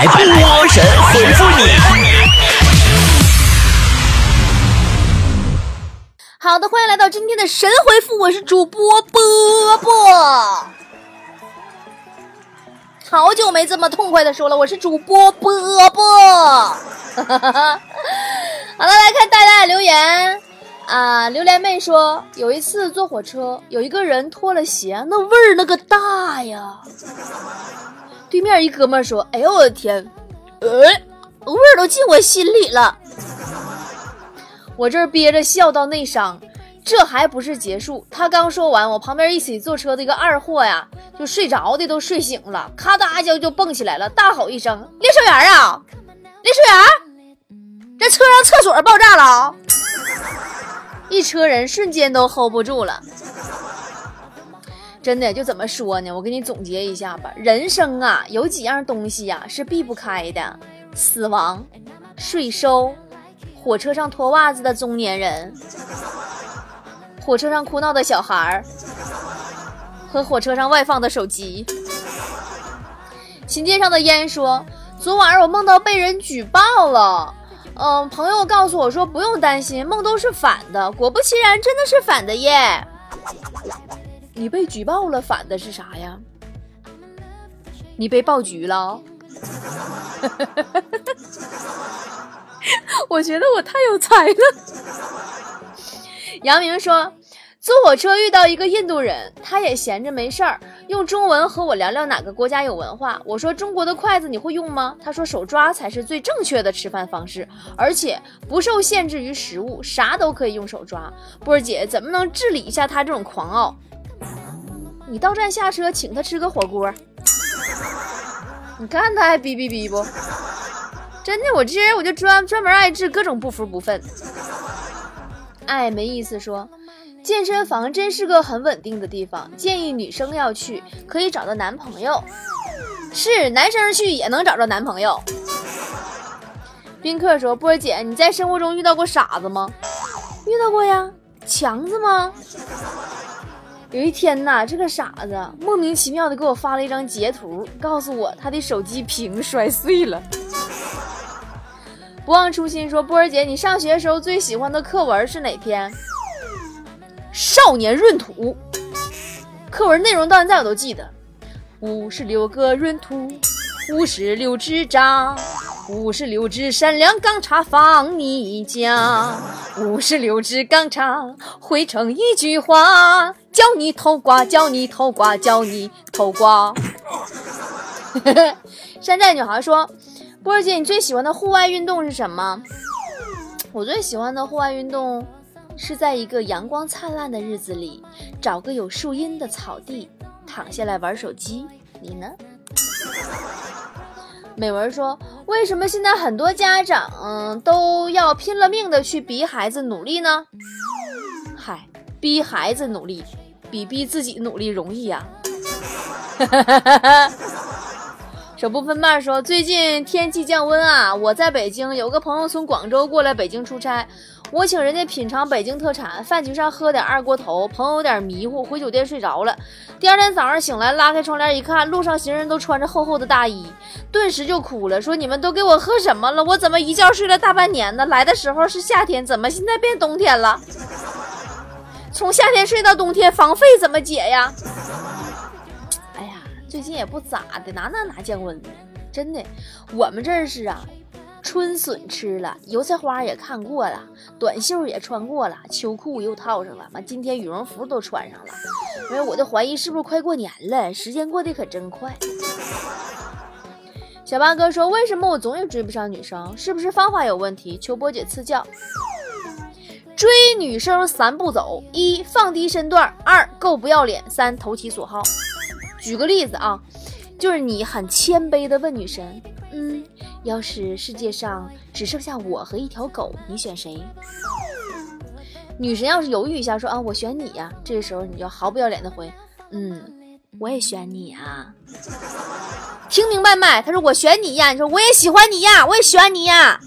来波神回复你。好的，欢迎来到今天的神回复，我是主播波波。好久没这么痛快的说了，我是主播波波。好了，来看大家的留言啊！榴莲妹说，有一次坐火车，有一个人脱了鞋，那味儿那个大呀。对面一哥们说：“哎呦我的天，呃，味儿都进我心里了。”我这憋着笑到内伤，这还不是结束。他刚说完，我旁边一起坐车的一个二货呀，就睡着的都睡醒了，咔嗒一下就蹦起来了，大吼一声：“列车员啊，列车员，这车上厕所爆炸了！”一车人瞬间都 hold 不住了。真的就怎么说呢？我给你总结一下吧。人生啊，有几样东西呀是避不开的：死亡、税收、火车上脱袜子的中年人、火车上哭闹的小孩儿和火车上外放的手机。琴键上的烟说：“昨晚我梦到被人举报了。嗯，朋友告诉我说不用担心，梦都是反的。果不其然，真的是反的耶。”你被举报了，反的是啥呀？你被爆菊了？我觉得我太有才了。杨明说，坐火车遇到一个印度人，他也闲着没事儿，用中文和我聊聊哪个国家有文化。我说中国的筷子你会用吗？他说手抓才是最正确的吃饭方式，而且不受限制于食物，啥都可以用手抓。波儿姐怎么能治理一下他这种狂傲？你到站下车，请他吃个火锅。你看他还逼逼逼不？真的，我这人我就专专门爱治各种不服不忿。哎，没意思说，健身房真是个很稳定的地方，建议女生要去，可以找到男朋友。是，男生去也能找着男朋友。宾客说：“波姐，你在生活中遇到过傻子吗？遇到过呀，强子吗？”有一天呐，这个傻子莫名其妙的给我发了一张截图，告诉我他的手机屏摔碎了。不忘初心说：“波儿姐，你上学时候最喜欢的课文是哪篇？”少年闰土。课文内容到现在我都记得：五十六个闰土，五十六支扎，五十六支闪亮钢叉放你家，五十六支钢叉汇成一句话。教你偷瓜，教你偷瓜，教你偷瓜。山寨女孩说：“波儿姐，你最喜欢的户外运动是什么？”我最喜欢的户外运动是在一个阳光灿烂的日子里，找个有树荫的草地，躺下来玩手机。你呢？美文说：“为什么现在很多家长都要拼了命的去逼孩子努力呢？”嗨，逼孩子努力。比逼自己努力容易呀！手不分慢说：“最近天气降温啊，我在北京，有个朋友从广州过来北京出差，我请人家品尝北京特产，饭局上喝点二锅头，朋友有点迷糊，回酒店睡着了。第二天早上醒来，拉开窗帘一看，路上行人都穿着厚厚的大衣，顿时就哭了，说你们都给我喝什么了？我怎么一觉睡了大半年呢？来的时候是夏天，怎么现在变冬天了？”从夏天睡到冬天，房费怎么结呀？哎呀，最近也不咋的，哪哪哪降温呢？真的，我们这儿是啊，春笋吃了，油菜花也看过了，短袖也穿过了，秋裤又套上了，完今天羽绒服都穿上了。哎，我就怀疑是不是快过年了？时间过得可真快。小八哥说：“为什么我总也追不上女生？是不是方法有问题？求波姐赐教。”追女生三步走：一、放低身段；二、够不要脸；三、投其所好。举个例子啊，就是你很谦卑的问女神：“嗯，要是世界上只剩下我和一条狗，你选谁？”女神要是犹豫一下，说：“啊，我选你呀。”这个时候你就毫不要脸的回：“嗯，我也选你啊。”听明白没？他说：“我选你呀。”你说：“我也喜欢你呀，我也选你呀。”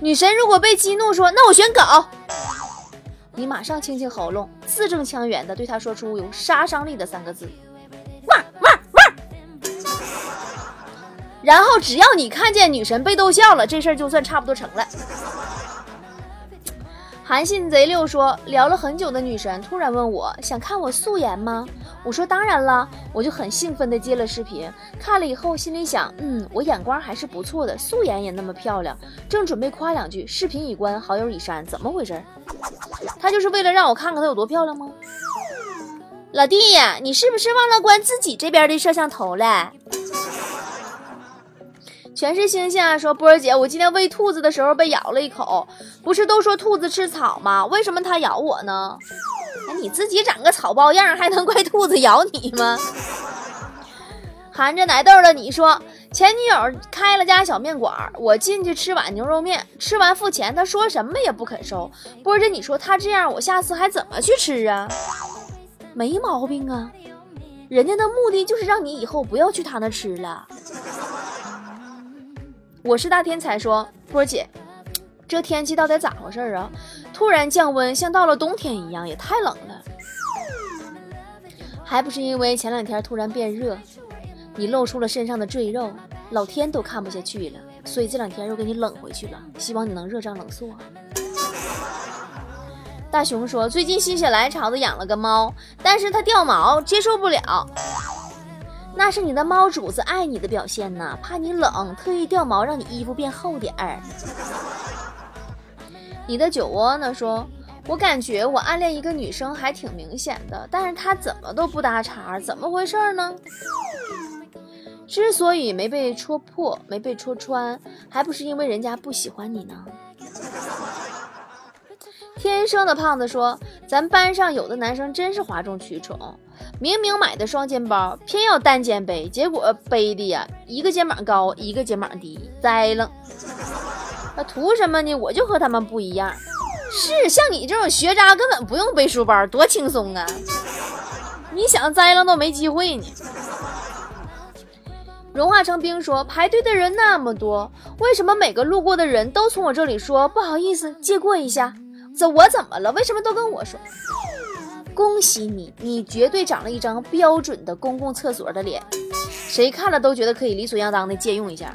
女神如果被激怒，说：“那我选狗。”你马上清清喉咙，字正腔圆的对她说出有杀伤力的三个字：“然后只要你看见女神被逗笑了，这事儿就算差不多成了。韩信贼六说，聊了很久的女神突然问我想看我素颜吗？我说当然了，我就很兴奋地接了视频，看了以后心里想，嗯，我眼光还是不错的，素颜也那么漂亮。正准备夸两句，视频已关，好友已删，怎么回事？他就是为了让我看看他有多漂亮吗？老弟，你是不是忘了关自己这边的摄像头了？全是星星啊！说波儿姐，我今天喂兔子的时候被咬了一口，不是都说兔子吃草吗？为什么它咬我呢？哎，你自己长个草包样，还能怪兔子咬你吗？含着奶豆的你说，前女友开了家小面馆，我进去吃碗牛肉面，吃完付钱，他说什么也不肯收。波儿姐，你说他这样，我下次还怎么去吃啊？没毛病啊，人家的目的就是让你以后不要去他那吃了。我是大天才说，波姐，这天气到底咋回事啊？突然降温，像到了冬天一样，也太冷了。还不是因为前两天突然变热，你露出了身上的赘肉，老天都看不下去了，所以这两天又给你冷回去了。希望你能热胀冷缩。大熊说，最近心血来潮的养了个猫，但是它掉毛，接受不了。那是你的猫主子爱你的表现呢，怕你冷，特意掉毛让你衣服变厚点儿。你的酒窝呢？说，我感觉我暗恋一个女生还挺明显的，但是她怎么都不搭茬，怎么回事呢？之所以没被戳破，没被戳穿，还不是因为人家不喜欢你呢？天生的胖子说：“咱班上有的男生真是哗众取宠，明明买的双肩包，偏要单肩背，结果背的呀，一个肩膀高，一个肩膀低，栽了。那图什么呢？我就和他们不一样，是像你这种学渣根本不用背书包，多轻松啊！你想栽了都没机会呢。”融化成冰说：“排队的人那么多，为什么每个路过的人都从我这里说不好意思，借过一下？”这我怎么了？为什么都跟我说？恭喜你，你绝对长了一张标准的公共厕所的脸，谁看了都觉得可以理所应当的借用一下。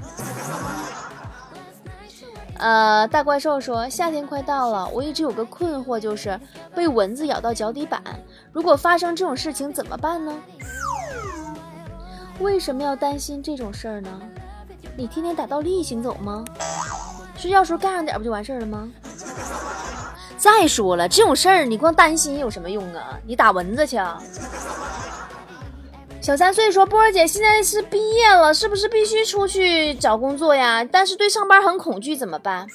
呃，大怪兽说夏天快到了，我一直有个困惑，就是被蚊子咬到脚底板，如果发生这种事情怎么办呢？为什么要担心这种事儿呢？你天天打倒立行走吗？睡觉时候盖上点不就完事儿了吗？再说了，这种事儿你光担心有什么用啊？你打蚊子去。小三岁说：“波儿姐现在是毕业了，是不是必须出去找工作呀？但是对上班很恐惧，怎么办？”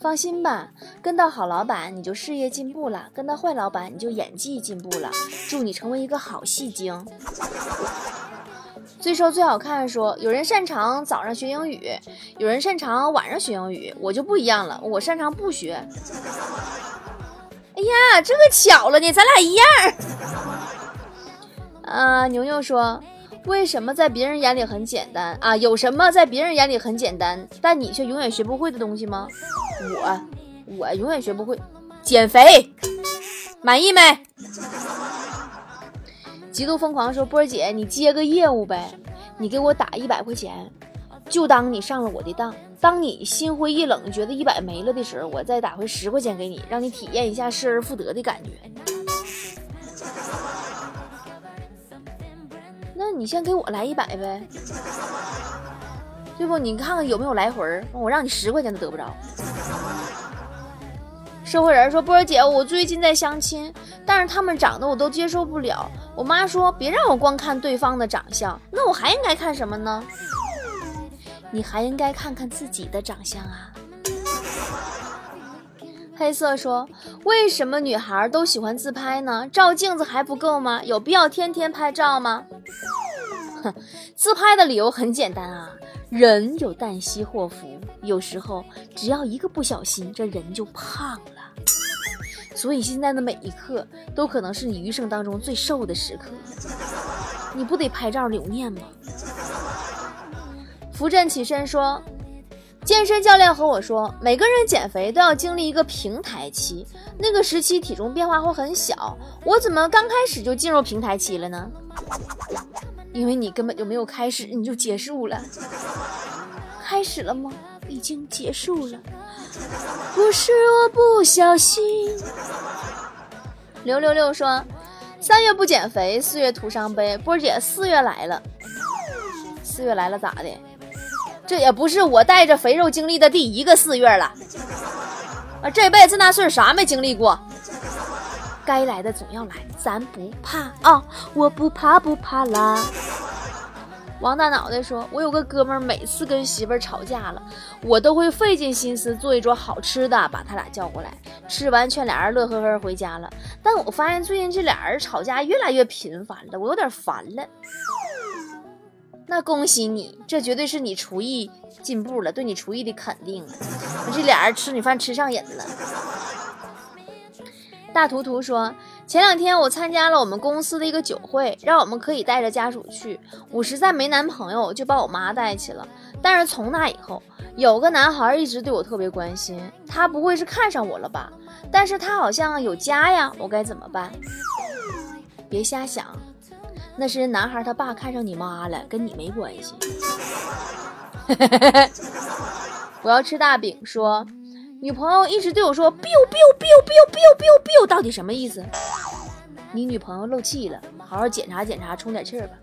放心吧，跟到好老板你就事业进步了，跟到坏老板你就演技进步了。祝你成为一个好戏精。最瘦最好看说，有人擅长早上学英语，有人擅长晚上学英语，我就不一样了，我擅长不学。哎呀，这个巧了呢，咱俩一样。啊，牛牛说，为什么在别人眼里很简单啊？有什么在别人眼里很简单，但你却永远学不会的东西吗？我，我永远学不会，减肥，满意没？极度疯狂说：“波儿姐，你接个业务呗，你给我打一百块钱，就当你上了我的当。当你心灰意冷，觉得一百没了的时候，我再打回十块钱给你，让你体验一下失而复得的感觉。那你先给我来一百呗，对不？你看看有没有来回儿我让你十块钱都得不着。”社会人说：“波儿姐，我最近在相亲，但是他们长得我都接受不了。我妈说，别让我光看对方的长相，那我还应该看什么呢？你还应该看看自己的长相啊。”黑色说：“为什么女孩都喜欢自拍呢？照镜子还不够吗？有必要天天拍照吗？” 自拍的理由很简单啊，人有旦夕祸福，有时候只要一个不小心，这人就胖了。所以现在的每一刻都可能是你余生当中最瘦的时刻，你不得拍照留念吗？扶正起身说：“健身教练和我说，每个人减肥都要经历一个平台期，那个时期体重变化会很小。我怎么刚开始就进入平台期了呢？”因为你根本就没有开始，你就结束了。开始了吗？已经结束了。不是我不小心。六六六说：“三月不减肥，四月徒伤悲。”波儿姐，四月来了，四月来了咋的？这也不是我带着肥肉经历的第一个四月了。啊，这辈子那岁数啥没经历过？该来的总要来，咱不怕啊！我不怕不怕啦。王大脑袋说：“我有个哥们儿，每次跟媳妇儿吵架了，我都会费尽心思做一桌好吃的，把他俩叫过来，吃完劝俩人乐呵呵回家了。但我发现最近这俩人吵架越来越频繁了，我有点烦了。那恭喜你，这绝对是你厨艺进步了，对你厨艺的肯定了。这俩人吃你饭吃上瘾了。”大图图说。前两天我参加了我们公司的一个酒会，让我们可以带着家属去。我实在没男朋友，就把我妈带去了。但是从那以后，有个男孩一直对我特别关心。他不会是看上我了吧？但是他好像有家呀，我该怎么办？别瞎想，那是男孩他爸看上你妈了，跟你没关系。我要吃大饼，说。女朋友一直对我说 “biu biu biu biu biu biu biu”，到底什么意思？你女朋友漏气了，好好检查检查，充点气儿吧。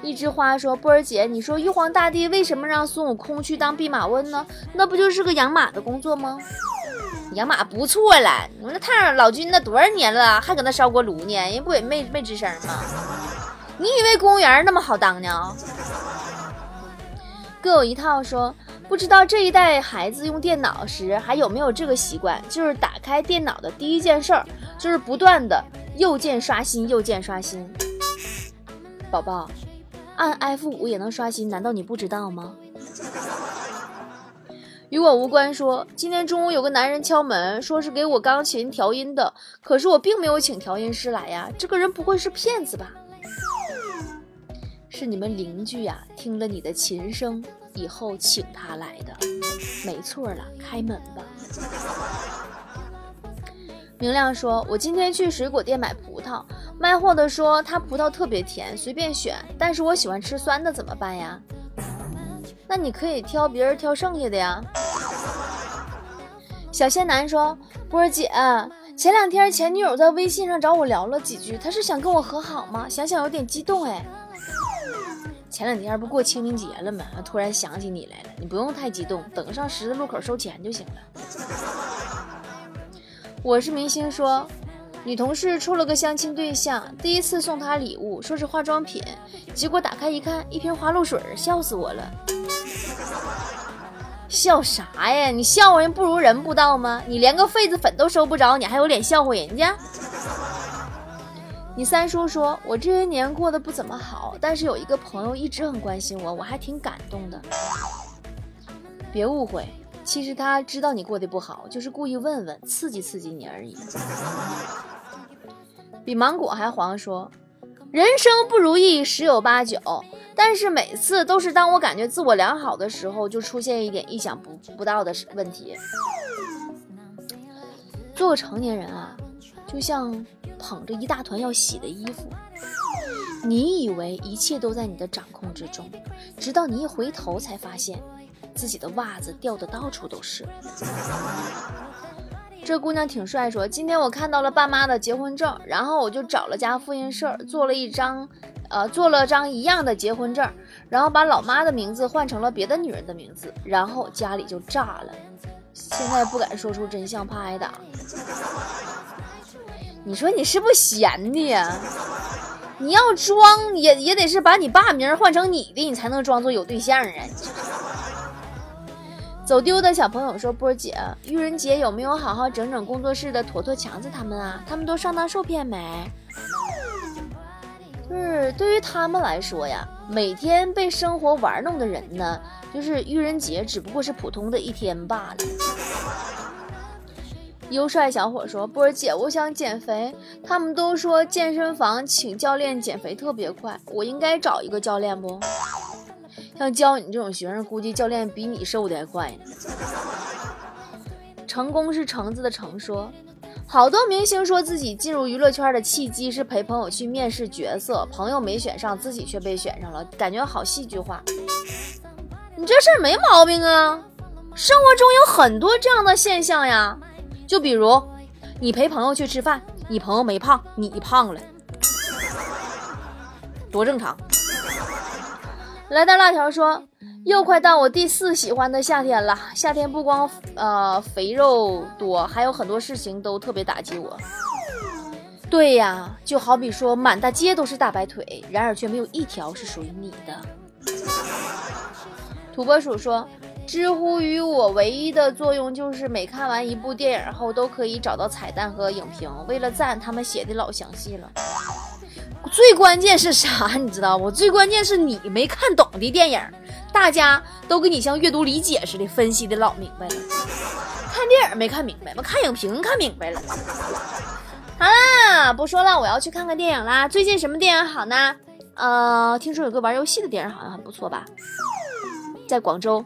一枝花说：“波儿姐，你说玉皇大帝为什么让孙悟空去当弼马温呢？那不就是个养马的工作吗？养马不错了，你们那太上老君那多少年了，还搁那烧锅炉呢，人不也没没吱声吗？你以为公务员那么好当呢？”各有一套说。不知道这一代孩子用电脑时还有没有这个习惯，就是打开电脑的第一件事儿就是不断的右键刷新，右键刷新。宝宝，按 F 五也能刷新，难道你不知道吗？与我无关。说今天中午有个男人敲门，说是给我钢琴调音的，可是我并没有请调音师来呀，这个人不会是骗子吧？是你们邻居呀，听了你的琴声。以后请他来的，没错了，开门吧。明亮说：“我今天去水果店买葡萄，卖货的说他葡萄特别甜，随便选。但是我喜欢吃酸的，怎么办呀？那你可以挑别人挑剩下的呀。”小仙男说：“波儿姐，前两天前女友在微信上找我聊了几句，她是想跟我和好吗？想想有点激动哎。”前两天不过清明节了吗？突然想起你来了。你不用太激动，等上十字路口收钱就行了。我是明星说，女同事处了个相亲对象，第一次送她礼物，说是化妆品，结果打开一看，一瓶花露水，笑死我了。笑啥呀？你笑话人不如人不道吗？你连个痱子粉都收不着，你还有脸笑话人家？你三叔说：“我这些年过得不怎么好，但是有一个朋友一直很关心我，我还挺感动的。别误会，其实他知道你过得不好，就是故意问问，刺激刺激你而已。”比芒果还黄说：“人生不如意十有八九，但是每次都是当我感觉自我良好的时候，就出现一点意想不不到的问题。做个成年人啊，就像……”捧着一大团要洗的衣服，你以为一切都在你的掌控之中，直到你一回头才发现，自己的袜子掉的到处都是。这姑娘挺帅，说今天我看到了爸妈的结婚证，然后我就找了家复印社做了一张，呃，做了张一样的结婚证，然后把老妈的名字换成了别的女人的名字，然后家里就炸了。现在不敢说出真相，怕挨打。你说你是不是闲的呀？你要装也也得是把你爸名换成你的，你才能装作有对象啊！走丢的小朋友说：“波姐，愚人节有没有好好整整工作室的坨坨强子他们啊？他们都上当受骗没？”就是对于他们来说呀，每天被生活玩弄的人呢，就是愚人节只不过是普通的一天罢了。优帅小伙说：“波儿姐，我想减肥。他们都说健身房请教练减肥特别快，我应该找一个教练不？像教你这种学生，估计教练比你瘦的还快。”成功是橙子的橙说：“好多明星说自己进入娱乐圈的契机是陪朋友去面试角色，朋友没选上，自己却被选上了，感觉好戏剧化。你这事儿没毛病啊，生活中有很多这样的现象呀。就比如，你陪朋友去吃饭，你朋友没胖，你胖了，多正常。来到辣条说，又快到我第四喜欢的夏天了。夏天不光呃肥肉多，还有很多事情都特别打击我。对呀，就好比说满大街都是大白腿，然而却没有一条是属于你的。土拨鼠说，知乎与我唯一的作用就是每看完一部电影后都可以找到彩蛋和影评，为了赞他们写的老详细了。最关键是啥？你知道不？最关键是你没看懂的电影，大家都给你像阅读理解似的分析的老明白了。看电影没看明白吗？看影评看明白了。好啦，不说了，我要去看看电影啦。最近什么电影好呢？呃，听说有个玩游戏的电影好像很不错吧？在广州，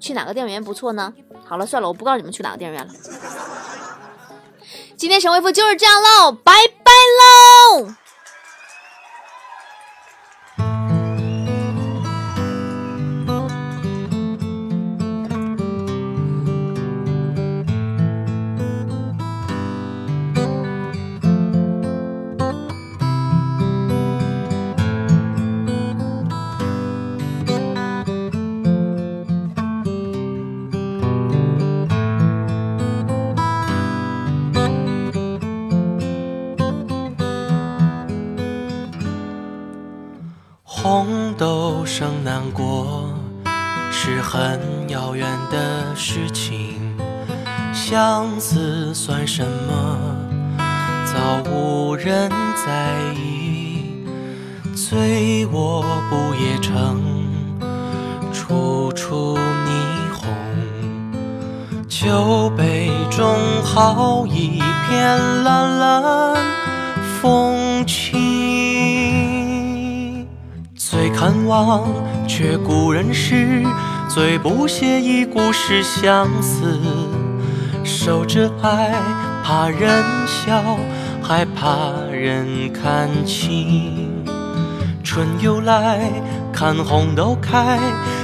去哪个电影院不错呢？好了，算了，我不告诉你们去哪个电影院了。今天神回复就是这样喽，拜拜喽。很遥远的事情，相思算什么？早无人在意。醉卧不夜城，处处霓虹。酒杯中好一片蓝蓝风轻。最看望，却故人诗；最不屑一顾是相思。守着爱，怕人笑，还怕人看清。春又来，看红豆开，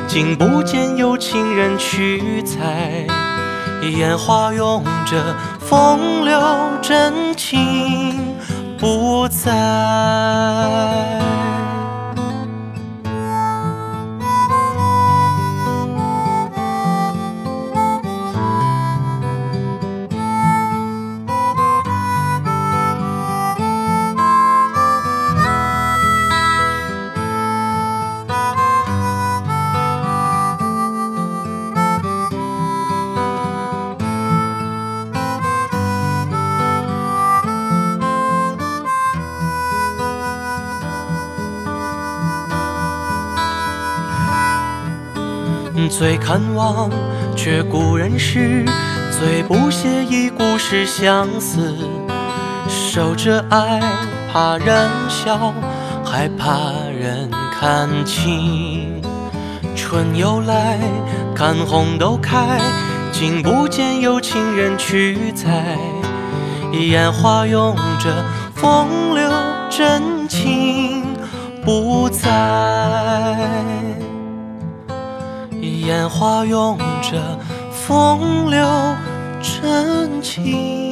竟不见有情人去采。烟花拥着风流真情不在。最看望，却故人诗；最不屑一顾是相思。守着爱，怕人笑，还怕人看清。春又来，看红豆开，竟不见有情人去采。烟花拥着风流真情不在。烟花拥着风流真情。